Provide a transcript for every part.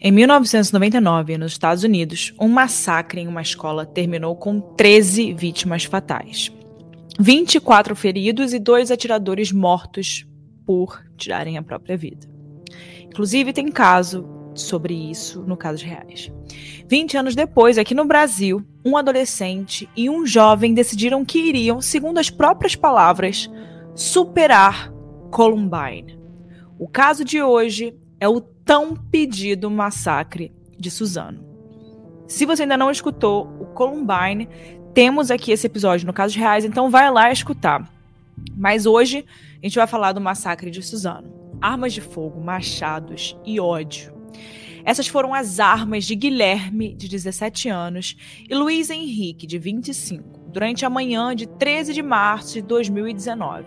Em 1999, nos Estados Unidos, um massacre em uma escola terminou com 13 vítimas fatais. 24 feridos e dois atiradores mortos por tirarem a própria vida. Inclusive, tem caso sobre isso no Casos Reais. 20 anos depois, aqui no Brasil, um adolescente e um jovem decidiram que iriam, segundo as próprias palavras, superar Columbine. O caso de hoje é o tão pedido massacre de Suzano. Se você ainda não escutou o Columbine, temos aqui esse episódio no Casos Reais, então vai lá escutar. Mas hoje a gente vai falar do massacre de Suzano. Armas de fogo, machados e ódio. Essas foram as armas de Guilherme, de 17 anos, e Luiz Henrique, de 25, durante a manhã de 13 de março de 2019,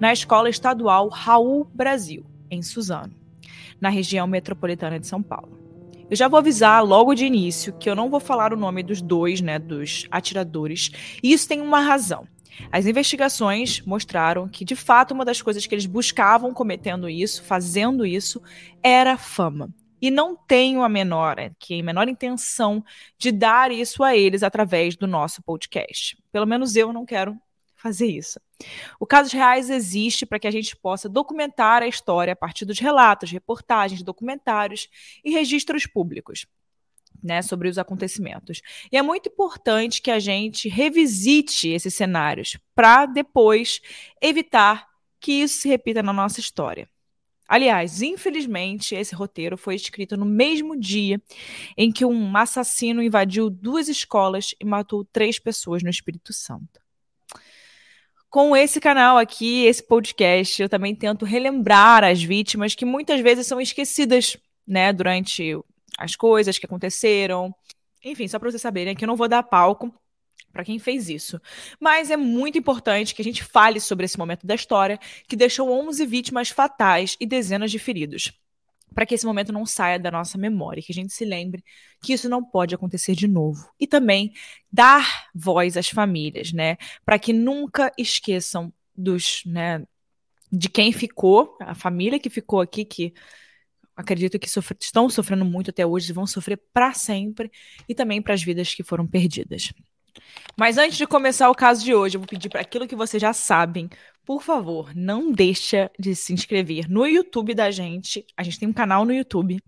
na Escola Estadual Raul Brasil, em Suzano na região metropolitana de São Paulo. Eu já vou avisar logo de início que eu não vou falar o nome dos dois, né, dos atiradores, e isso tem uma razão. As investigações mostraram que, de fato, uma das coisas que eles buscavam cometendo isso, fazendo isso, era fama. E não tenho a menor, que a menor intenção de dar isso a eles através do nosso podcast. Pelo menos eu não quero fazer isso. O Casos Reais existe para que a gente possa documentar a história a partir dos relatos, reportagens, documentários e registros públicos. Né, sobre os acontecimentos. E é muito importante que a gente revisite esses cenários para depois evitar que isso se repita na nossa história. Aliás, infelizmente, esse roteiro foi escrito no mesmo dia em que um assassino invadiu duas escolas e matou três pessoas no Espírito Santo. Com esse canal aqui, esse podcast, eu também tento relembrar as vítimas que muitas vezes são esquecidas, né, durante as coisas que aconteceram. Enfim, só para vocês saberem que eu não vou dar palco para quem fez isso. Mas é muito importante que a gente fale sobre esse momento da história que deixou 11 vítimas fatais e dezenas de feridos para que esse momento não saia da nossa memória, que a gente se lembre que isso não pode acontecer de novo. E também dar voz às famílias, né, para que nunca esqueçam dos, né, de quem ficou, a família que ficou aqui que acredito que sofre, estão sofrendo muito até hoje vão sofrer para sempre e também para as vidas que foram perdidas. Mas antes de começar o caso de hoje, eu vou pedir para aquilo que vocês já sabem, por favor, não deixa de se inscrever no YouTube da gente. A gente tem um canal no YouTube,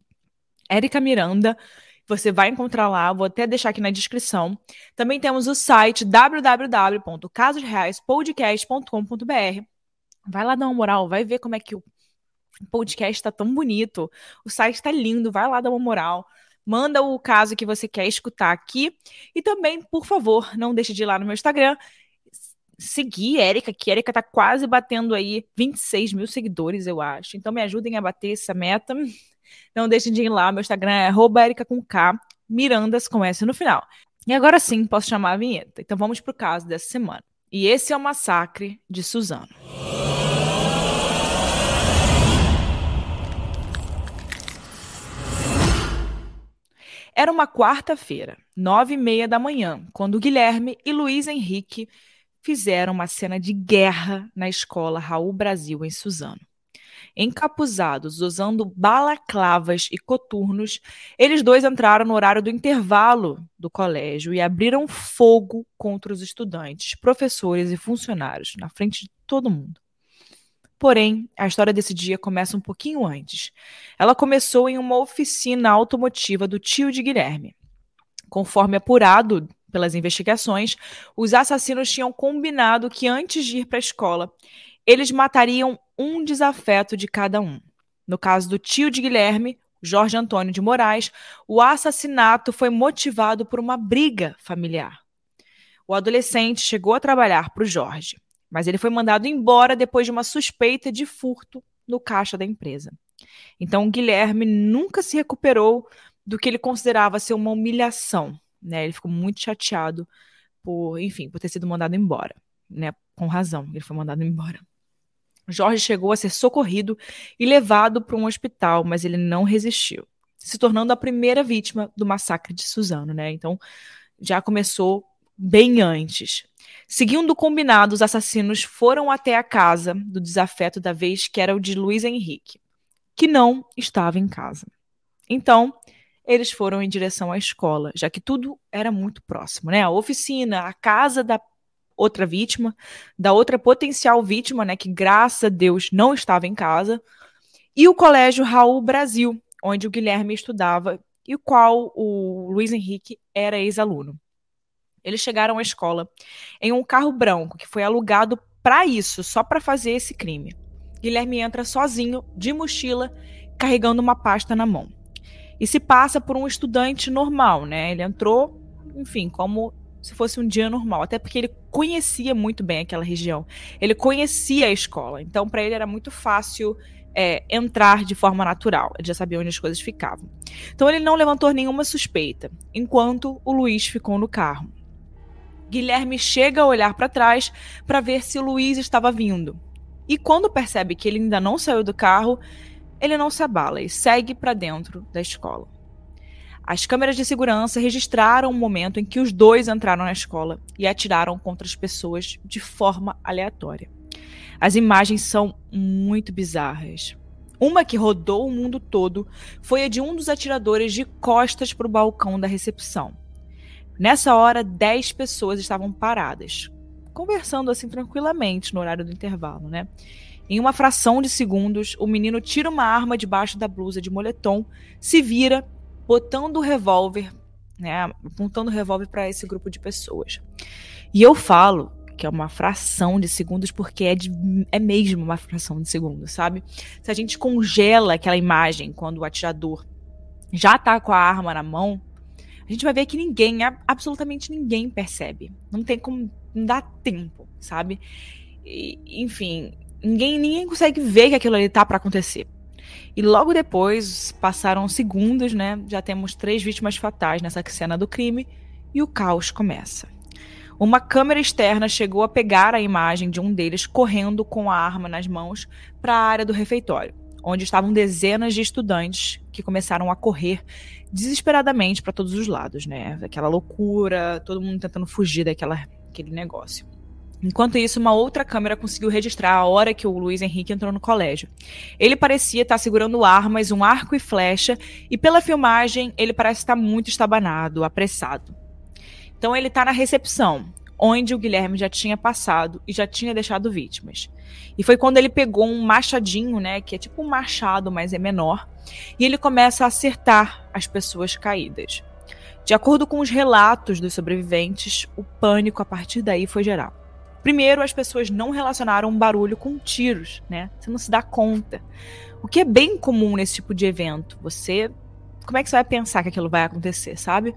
Érica Miranda. Você vai encontrar lá, vou até deixar aqui na descrição. Também temos o site www.casosreaispodcast.com.br. Vai lá dar uma moral, vai ver como é que o podcast está tão bonito. O site está lindo, vai lá dar uma moral manda o caso que você quer escutar aqui. E também, por favor, não deixe de ir lá no meu Instagram, seguir Érica, que Érica tá quase batendo aí 26 mil seguidores, eu acho. Então me ajudem a bater essa meta. Não deixem de ir lá, meu Instagram é Érica com K, Mirandas com S no final. E agora sim, posso chamar a vinheta. Então vamos pro caso dessa semana. E esse é o massacre de Suzano. Era uma quarta-feira, nove e meia da manhã, quando Guilherme e Luiz Henrique fizeram uma cena de guerra na escola Raul Brasil, em Suzano. Encapuzados, usando balaclavas e coturnos, eles dois entraram no horário do intervalo do colégio e abriram fogo contra os estudantes, professores e funcionários, na frente de todo mundo. Porém, a história desse dia começa um pouquinho antes. Ela começou em uma oficina automotiva do tio de Guilherme. Conforme apurado pelas investigações, os assassinos tinham combinado que antes de ir para a escola, eles matariam um desafeto de cada um. No caso do tio de Guilherme, Jorge Antônio de Moraes, o assassinato foi motivado por uma briga familiar. O adolescente chegou a trabalhar para o Jorge mas ele foi mandado embora depois de uma suspeita de furto no caixa da empresa. Então, Guilherme nunca se recuperou do que ele considerava ser uma humilhação. Né? Ele ficou muito chateado por, enfim, por ter sido mandado embora. Né? Com razão, ele foi mandado embora. Jorge chegou a ser socorrido e levado para um hospital, mas ele não resistiu, se tornando a primeira vítima do massacre de Suzano. Né? Então, já começou bem antes. Seguindo o combinado, os assassinos foram até a casa do desafeto da vez, que era o de Luiz Henrique, que não estava em casa. Então, eles foram em direção à escola, já que tudo era muito próximo, né? A oficina, a casa da outra vítima, da outra potencial vítima, né, que graças a Deus não estava em casa, e o colégio Raul Brasil, onde o Guilherme estudava e o qual o Luiz Henrique era ex-aluno. Eles chegaram à escola em um carro branco que foi alugado para isso, só para fazer esse crime. Guilherme entra sozinho, de mochila, carregando uma pasta na mão. E se passa por um estudante normal, né? Ele entrou, enfim, como se fosse um dia normal, até porque ele conhecia muito bem aquela região. Ele conhecia a escola, então para ele era muito fácil é, entrar de forma natural. Ele já sabia onde as coisas ficavam. Então ele não levantou nenhuma suspeita, enquanto o Luiz ficou no carro. Guilherme chega a olhar para trás para ver se o Luiz estava vindo. E quando percebe que ele ainda não saiu do carro, ele não se abala e segue para dentro da escola. As câmeras de segurança registraram o momento em que os dois entraram na escola e atiraram contra as pessoas de forma aleatória. As imagens são muito bizarras. Uma que rodou o mundo todo foi a de um dos atiradores de costas para o balcão da recepção. Nessa hora, 10 pessoas estavam paradas, conversando assim tranquilamente no horário do intervalo, né? Em uma fração de segundos, o menino tira uma arma debaixo da blusa de moletom, se vira, botando o revólver, né, apontando o revólver para esse grupo de pessoas. E eu falo que é uma fração de segundos porque é, de, é mesmo uma fração de segundos, sabe? Se a gente congela aquela imagem quando o atirador já tá com a arma na mão, a gente vai ver que ninguém, absolutamente ninguém percebe. Não tem como, não dá tempo, sabe? E, enfim, ninguém, ninguém consegue ver que aquilo ali tá para acontecer. E logo depois, passaram segundos, né? Já temos três vítimas fatais nessa cena do crime e o caos começa. Uma câmera externa chegou a pegar a imagem de um deles correndo com a arma nas mãos para a área do refeitório, onde estavam dezenas de estudantes que começaram a correr desesperadamente para todos os lados, né? Aquela loucura, todo mundo tentando fugir daquela aquele negócio. Enquanto isso, uma outra câmera conseguiu registrar a hora que o Luiz Henrique entrou no colégio. Ele parecia estar segurando armas, um arco e flecha, e pela filmagem ele parece estar muito estabanado, apressado. Então ele está na recepção, onde o Guilherme já tinha passado e já tinha deixado vítimas. E foi quando ele pegou um machadinho, né, que é tipo um machado, mas é menor, e ele começa a acertar as pessoas caídas. De acordo com os relatos dos sobreviventes, o pânico a partir daí foi geral. Primeiro, as pessoas não relacionaram um barulho com tiros, né? Você não se dá conta. O que é bem comum nesse tipo de evento. Você. Como é que você vai pensar que aquilo vai acontecer, sabe?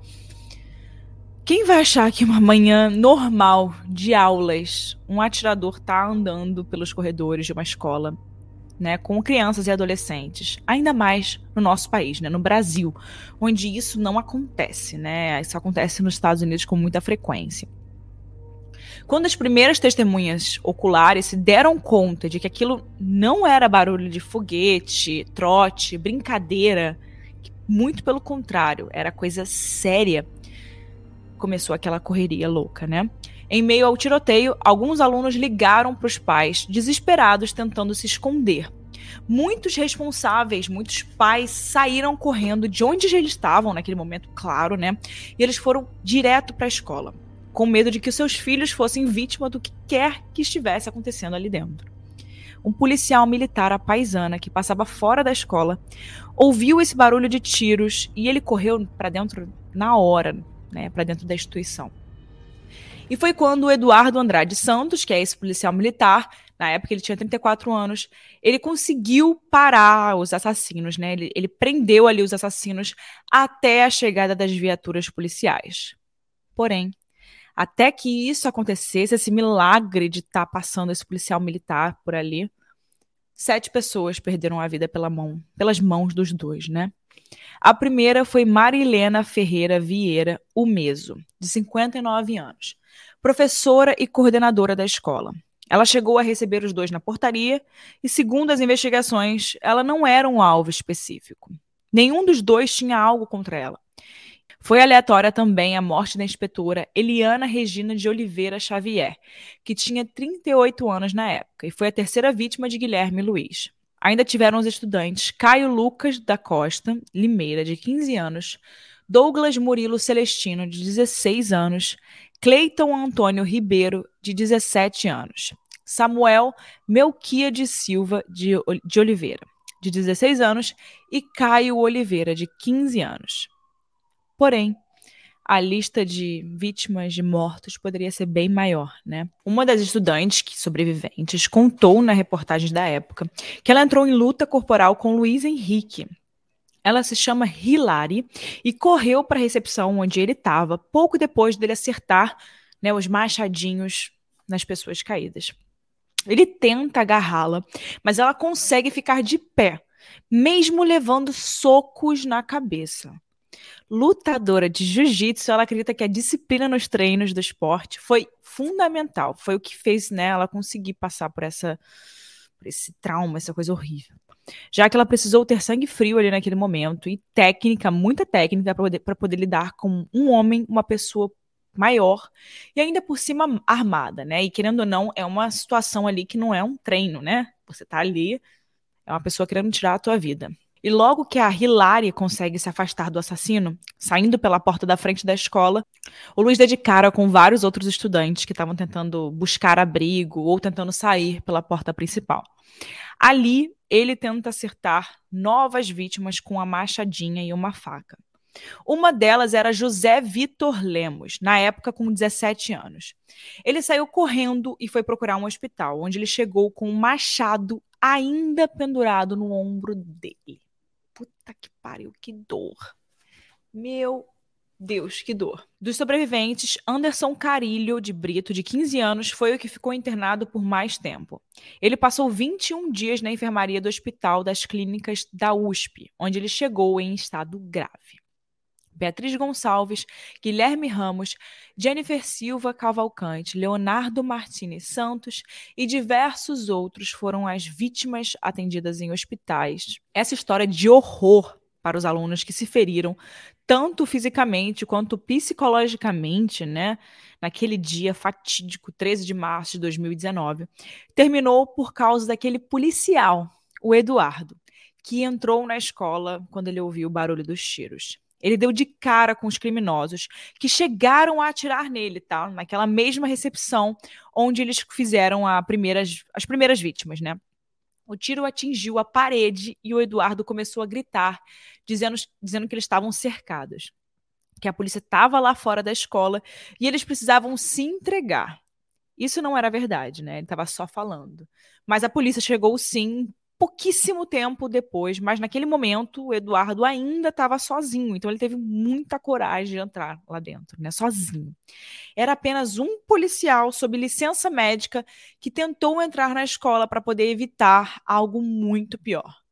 Quem vai achar que uma manhã normal de aulas, um atirador tá andando pelos corredores de uma escola né, com crianças e adolescentes, ainda mais no nosso país, né, no Brasil, onde isso não acontece, né? Isso acontece nos Estados Unidos com muita frequência. Quando as primeiras testemunhas oculares se deram conta de que aquilo não era barulho de foguete, trote, brincadeira, muito pelo contrário, era coisa séria, começou aquela correria louca, né? Em meio ao tiroteio, alguns alunos ligaram para os pais, desesperados, tentando se esconder. Muitos responsáveis, muitos pais saíram correndo de onde eles estavam naquele momento, claro, né? E eles foram direto para a escola, com medo de que seus filhos fossem vítima do que quer que estivesse acontecendo ali dentro. Um policial militar à paisana que passava fora da escola ouviu esse barulho de tiros e ele correu para dentro na hora, né, para dentro da instituição. E foi quando o Eduardo Andrade Santos, que é esse policial militar, na época ele tinha 34 anos, ele conseguiu parar os assassinos, né? Ele, ele prendeu ali os assassinos até a chegada das viaturas policiais. Porém, até que isso acontecesse, esse milagre de estar tá passando esse policial militar por ali, sete pessoas perderam a vida pela mão, pelas mãos dos dois, né? A primeira foi Marilena Ferreira Vieira Umeso, de 59 anos professora e coordenadora da escola. Ela chegou a receber os dois na portaria e, segundo as investigações, ela não era um alvo específico. Nenhum dos dois tinha algo contra ela. Foi aleatória também a morte da inspetora Eliana Regina de Oliveira Xavier, que tinha 38 anos na época e foi a terceira vítima de Guilherme Luiz. Ainda tiveram os estudantes Caio Lucas da Costa Limeira, de 15 anos, Douglas Murilo Celestino, de 16 anos, Cleiton Antônio Ribeiro, de 17 anos, Samuel Melquia de Silva de, de Oliveira, de 16 anos, e Caio Oliveira, de 15 anos. Porém, a lista de vítimas de mortos poderia ser bem maior, né? Uma das estudantes que sobreviventes contou na reportagem da época que ela entrou em luta corporal com Luiz Henrique. Ela se chama Hilary e correu para a recepção onde ele estava pouco depois dele acertar né, os machadinhos nas pessoas caídas. Ele tenta agarrá-la, mas ela consegue ficar de pé, mesmo levando socos na cabeça lutadora de jiu-jitsu, ela acredita que a disciplina nos treinos do esporte foi fundamental. Foi o que fez né, ela conseguir passar por, essa, por esse trauma, essa coisa horrível. Já que ela precisou ter sangue frio ali naquele momento e técnica, muita técnica para poder, poder lidar com um homem, uma pessoa maior e ainda por cima armada, né? E querendo ou não, é uma situação ali que não é um treino, né? Você tá ali, é uma pessoa querendo tirar a tua vida. E logo que a Hilary consegue se afastar do assassino, saindo pela porta da frente da escola, o Luiz dá de cara com vários outros estudantes que estavam tentando buscar abrigo ou tentando sair pela porta principal. Ali, ele tenta acertar novas vítimas com a machadinha e uma faca. Uma delas era José Vitor Lemos, na época com 17 anos. Ele saiu correndo e foi procurar um hospital, onde ele chegou com um machado ainda pendurado no ombro dele. Puta que pariu, que dor. Meu Deus, que dor. Dos sobreviventes, Anderson Carilho de Brito, de 15 anos, foi o que ficou internado por mais tempo. Ele passou 21 dias na enfermaria do Hospital das Clínicas da USP, onde ele chegou em estado grave. Beatriz Gonçalves, Guilherme Ramos, Jennifer Silva Cavalcante, Leonardo Martins Santos e diversos outros foram as vítimas atendidas em hospitais. Essa história de horror para os alunos que se feriram, tanto fisicamente quanto psicologicamente, né, naquele dia fatídico, 13 de março de 2019, terminou por causa daquele policial, o Eduardo, que entrou na escola quando ele ouviu o barulho dos tiros. Ele deu de cara com os criminosos que chegaram a atirar nele, tá? Naquela mesma recepção onde eles fizeram primeiras, as primeiras vítimas, né? O tiro atingiu a parede e o Eduardo começou a gritar, dizendo, dizendo que eles estavam cercados, que a polícia estava lá fora da escola e eles precisavam se entregar. Isso não era verdade, né? Ele estava só falando. Mas a polícia chegou sim pouquíssimo tempo depois, mas naquele momento o Eduardo ainda estava sozinho, então ele teve muita coragem de entrar lá dentro, né, sozinho. Era apenas um policial sob licença médica que tentou entrar na escola para poder evitar algo muito pior.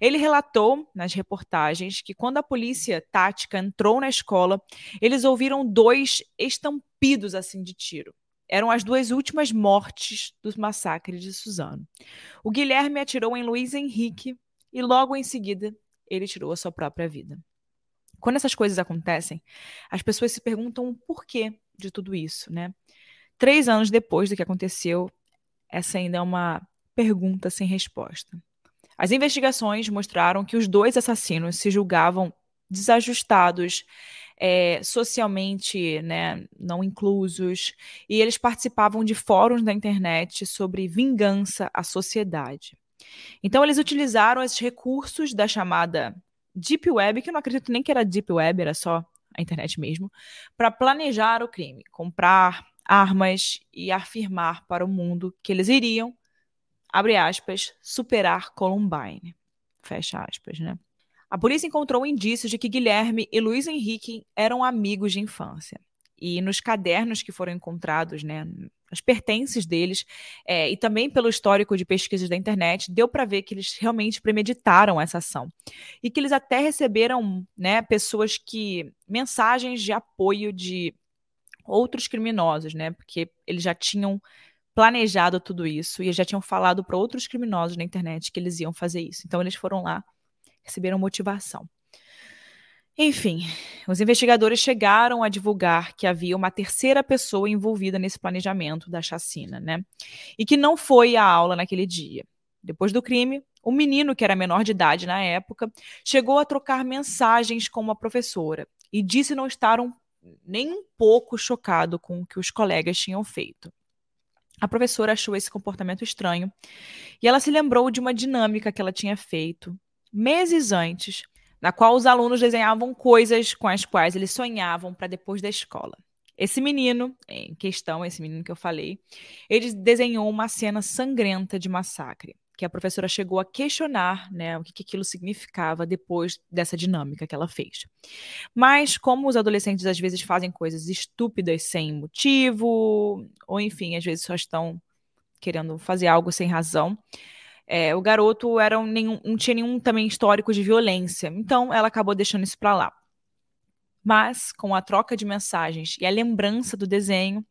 Ele relatou nas reportagens que quando a polícia tática entrou na escola, eles ouviram dois estampidos assim de tiro eram as duas últimas mortes do massacre de Suzano. O Guilherme atirou em Luiz Henrique e logo em seguida ele tirou a sua própria vida. Quando essas coisas acontecem, as pessoas se perguntam o porquê de tudo isso, né? Três anos depois do que aconteceu, essa ainda é uma pergunta sem resposta. As investigações mostraram que os dois assassinos se julgavam desajustados, é, socialmente né, não inclusos, e eles participavam de fóruns da internet sobre vingança à sociedade. Então, eles utilizaram esses recursos da chamada Deep Web, que eu não acredito nem que era Deep Web, era só a internet mesmo, para planejar o crime, comprar armas e afirmar para o mundo que eles iriam, abre aspas, superar Columbine. Fecha aspas, né? A polícia encontrou indícios de que Guilherme e Luiz Henrique eram amigos de infância. E nos cadernos que foram encontrados, né, as pertences deles, é, e também pelo histórico de pesquisas da internet, deu para ver que eles realmente premeditaram essa ação. E que eles até receberam né, pessoas que. mensagens de apoio de outros criminosos, né? Porque eles já tinham planejado tudo isso e já tinham falado para outros criminosos na internet que eles iam fazer isso. Então eles foram lá receberam motivação. Enfim, os investigadores chegaram a divulgar que havia uma terceira pessoa envolvida nesse planejamento da chacina, né? E que não foi à aula naquele dia. Depois do crime, o menino, que era menor de idade na época, chegou a trocar mensagens com uma professora e disse não estar um, nem um pouco chocado com o que os colegas tinham feito. A professora achou esse comportamento estranho e ela se lembrou de uma dinâmica que ela tinha feito meses antes, na qual os alunos desenhavam coisas com as quais eles sonhavam para depois da escola. Esse menino, em questão, esse menino que eu falei, ele desenhou uma cena sangrenta de massacre que a professora chegou a questionar né, o que, que aquilo significava depois dessa dinâmica que ela fez. Mas, como os adolescentes às vezes fazem coisas estúpidas sem motivo, ou enfim, às vezes só estão querendo fazer algo sem razão, é, o garoto era um, nenhum, não tinha nenhum também histórico de violência, então ela acabou deixando isso para lá. Mas, com a troca de mensagens e a lembrança do desenho,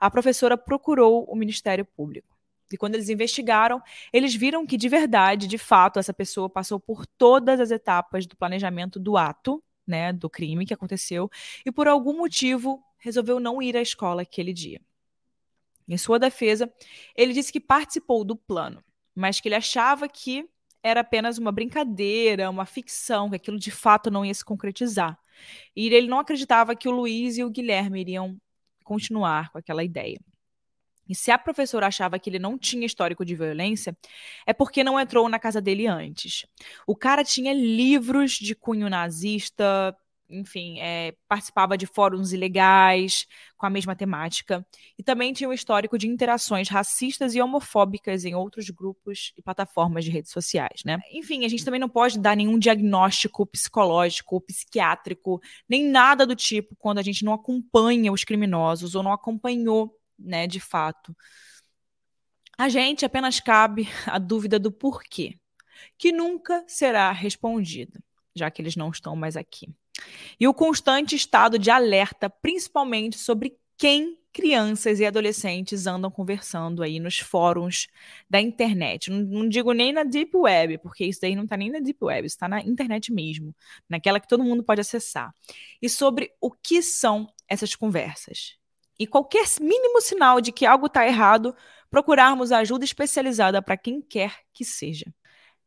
a professora procurou o Ministério Público. E quando eles investigaram, eles viram que de verdade, de fato, essa pessoa passou por todas as etapas do planejamento do ato, né, do crime que aconteceu, e por algum motivo resolveu não ir à escola aquele dia. Em sua defesa, ele disse que participou do plano, mas que ele achava que era apenas uma brincadeira, uma ficção, que aquilo de fato não ia se concretizar. E ele não acreditava que o Luiz e o Guilherme iriam continuar com aquela ideia. E se a professora achava que ele não tinha histórico de violência, é porque não entrou na casa dele antes. O cara tinha livros de cunho nazista, enfim, é, participava de fóruns ilegais com a mesma temática. E também tinha um histórico de interações racistas e homofóbicas em outros grupos e plataformas de redes sociais, né? Enfim, a gente também não pode dar nenhum diagnóstico psicológico ou psiquiátrico, nem nada do tipo, quando a gente não acompanha os criminosos ou não acompanhou né, de fato. A gente apenas cabe a dúvida do porquê, que nunca será respondida, já que eles não estão mais aqui. E o constante estado de alerta, principalmente sobre quem crianças e adolescentes andam conversando aí nos fóruns da internet. Não, não digo nem na Deep Web, porque isso daí não está nem na Deep Web, está na internet mesmo, naquela que todo mundo pode acessar. E sobre o que são essas conversas e qualquer mínimo sinal de que algo está errado, procurarmos ajuda especializada para quem quer que seja.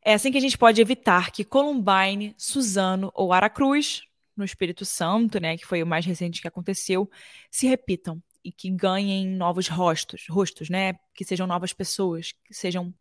É assim que a gente pode evitar que Columbine, Suzano ou Aracruz, no Espírito Santo, né, que foi o mais recente que aconteceu, se repitam e que ganhem novos rostos, rostos, né, que sejam novas pessoas, que sejam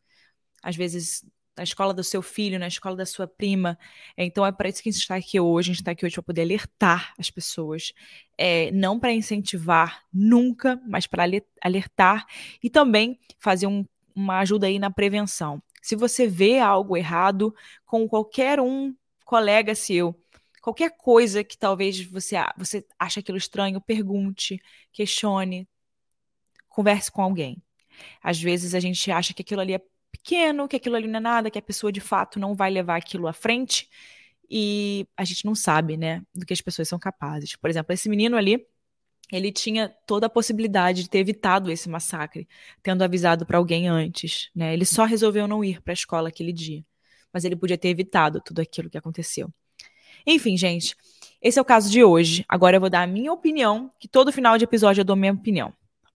às vezes na escola do seu filho, na escola da sua prima. Então é para isso que a gente está aqui hoje. A gente está aqui hoje para poder alertar as pessoas, é, não para incentivar nunca, mas para alertar e também fazer um, uma ajuda aí na prevenção. Se você vê algo errado com qualquer um colega seu, qualquer coisa que talvez você, você ache aquilo estranho, pergunte, questione, converse com alguém. Às vezes a gente acha que aquilo ali é pequeno, que aquilo ali não é nada, que a pessoa de fato não vai levar aquilo à frente. E a gente não sabe, né, do que as pessoas são capazes. Por exemplo, esse menino ali, ele tinha toda a possibilidade de ter evitado esse massacre, tendo avisado para alguém antes, né? Ele só resolveu não ir para a escola aquele dia, mas ele podia ter evitado tudo aquilo que aconteceu. Enfim, gente, esse é o caso de hoje. Agora eu vou dar a minha opinião, que todo final de episódio eu dou minha opinião.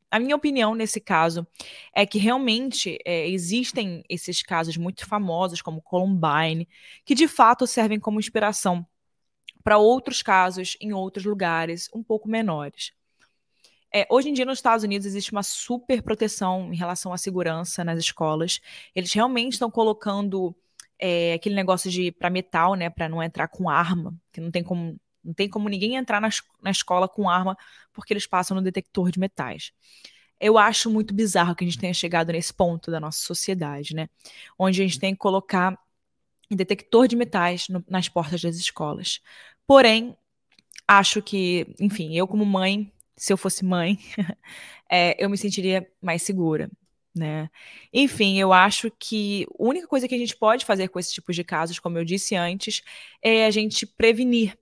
A minha opinião nesse caso é que realmente é, existem esses casos muito famosos, como Columbine, que de fato servem como inspiração para outros casos em outros lugares um pouco menores. É, hoje em dia, nos Estados Unidos, existe uma super proteção em relação à segurança nas escolas. Eles realmente estão colocando é, aquele negócio de para metal, né, para não entrar com arma, que não tem como não tem como ninguém entrar na, na escola com arma porque eles passam no detector de metais. Eu acho muito bizarro que a gente tenha chegado nesse ponto da nossa sociedade, né? Onde a gente tem que colocar detector de metais no, nas portas das escolas. Porém, acho que, enfim, eu como mãe, se eu fosse mãe, é, eu me sentiria mais segura, né? Enfim, eu acho que a única coisa que a gente pode fazer com esse tipo de casos, como eu disse antes, é a gente prevenir,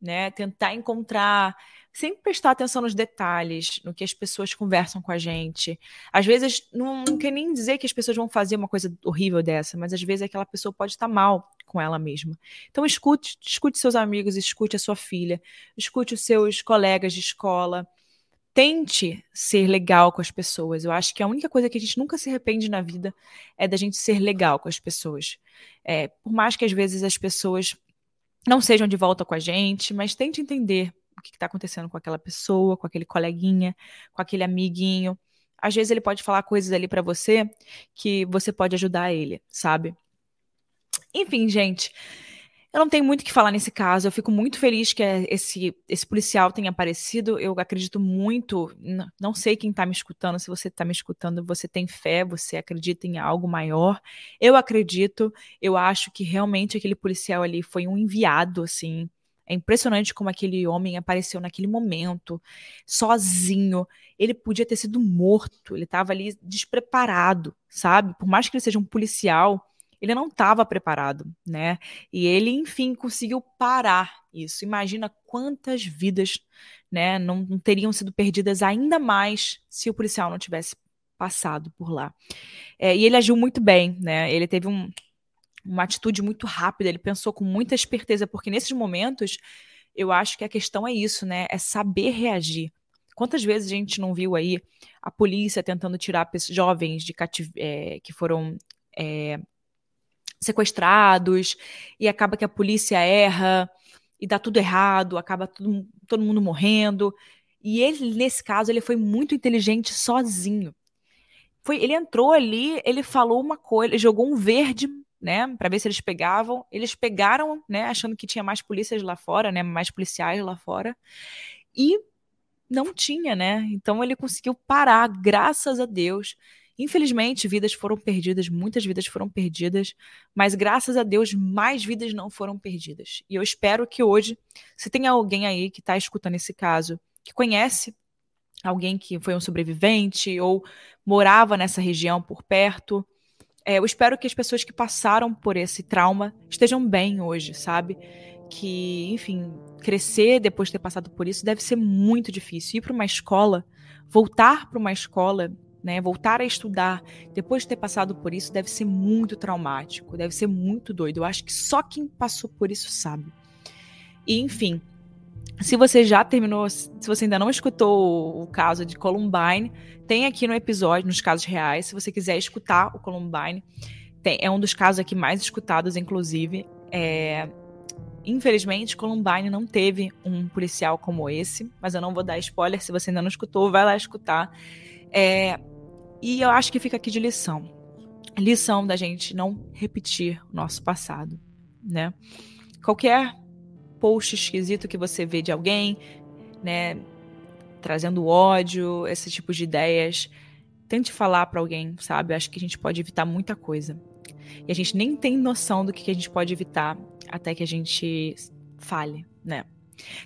né? Tentar encontrar, sempre prestar atenção nos detalhes, no que as pessoas conversam com a gente. Às vezes, não, não quer nem dizer que as pessoas vão fazer uma coisa horrível dessa, mas às vezes aquela pessoa pode estar mal com ela mesma. Então, escute, escute seus amigos, escute a sua filha, escute os seus colegas de escola. Tente ser legal com as pessoas. Eu acho que a única coisa que a gente nunca se arrepende na vida é da gente ser legal com as pessoas. É, por mais que às vezes as pessoas não sejam de volta com a gente, mas tente entender o que está acontecendo com aquela pessoa, com aquele coleguinha, com aquele amiguinho. Às vezes ele pode falar coisas ali para você que você pode ajudar ele, sabe? Enfim, gente. Eu não tenho muito o que falar nesse caso. Eu fico muito feliz que esse, esse policial tenha aparecido. Eu acredito muito. Não sei quem está me escutando. Se você está me escutando, você tem fé, você acredita em algo maior. Eu acredito. Eu acho que realmente aquele policial ali foi um enviado, assim. É impressionante como aquele homem apareceu naquele momento, sozinho. Ele podia ter sido morto. Ele estava ali despreparado, sabe? Por mais que ele seja um policial ele não estava preparado, né? E ele, enfim, conseguiu parar isso. Imagina quantas vidas, né, não, não teriam sido perdidas ainda mais se o policial não tivesse passado por lá. É, e ele agiu muito bem, né? Ele teve um, uma atitude muito rápida, ele pensou com muita esperteza, porque nesses momentos eu acho que a questão é isso, né? É saber reagir. Quantas vezes a gente não viu aí a polícia tentando tirar jovens de cativ é, que foram é, sequestrados, e acaba que a polícia erra, e dá tudo errado, acaba tudo, todo mundo morrendo. E ele, nesse caso, ele foi muito inteligente sozinho. Foi, ele entrou ali, ele falou uma coisa, jogou um verde, né, para ver se eles pegavam. Eles pegaram, né, achando que tinha mais polícias lá fora, né, mais policiais lá fora. E não tinha, né? Então ele conseguiu parar, graças a Deus. Infelizmente, vidas foram perdidas, muitas vidas foram perdidas, mas graças a Deus, mais vidas não foram perdidas. E eu espero que hoje, se tem alguém aí que está escutando esse caso, que conhece alguém que foi um sobrevivente ou morava nessa região por perto, é, eu espero que as pessoas que passaram por esse trauma estejam bem hoje, sabe? Que, enfim, crescer depois de ter passado por isso deve ser muito difícil. Ir para uma escola, voltar para uma escola né? Voltar a estudar depois de ter passado por isso deve ser muito traumático, deve ser muito doido. Eu acho que só quem passou por isso sabe. E enfim, se você já terminou, se você ainda não escutou o caso de Columbine, tem aqui no episódio, nos casos reais, se você quiser escutar o Columbine, tem, é um dos casos aqui mais escutados, inclusive. É, infelizmente, Columbine não teve um policial como esse, mas eu não vou dar spoiler. Se você ainda não escutou, vai lá escutar. É, e eu acho que fica aqui de lição. Lição da gente não repetir o nosso passado, né? Qualquer post esquisito que você vê de alguém, né, trazendo ódio, esse tipo de ideias, tente falar para alguém, sabe? Eu acho que a gente pode evitar muita coisa. E a gente nem tem noção do que a gente pode evitar até que a gente fale, né?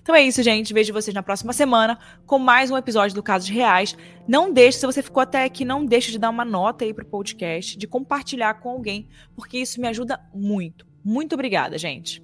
Então é isso, gente. Vejo vocês na próxima semana com mais um episódio do Casos Reais. Não deixe, se você ficou até aqui, não deixe de dar uma nota aí pro podcast, de compartilhar com alguém, porque isso me ajuda muito. Muito obrigada, gente.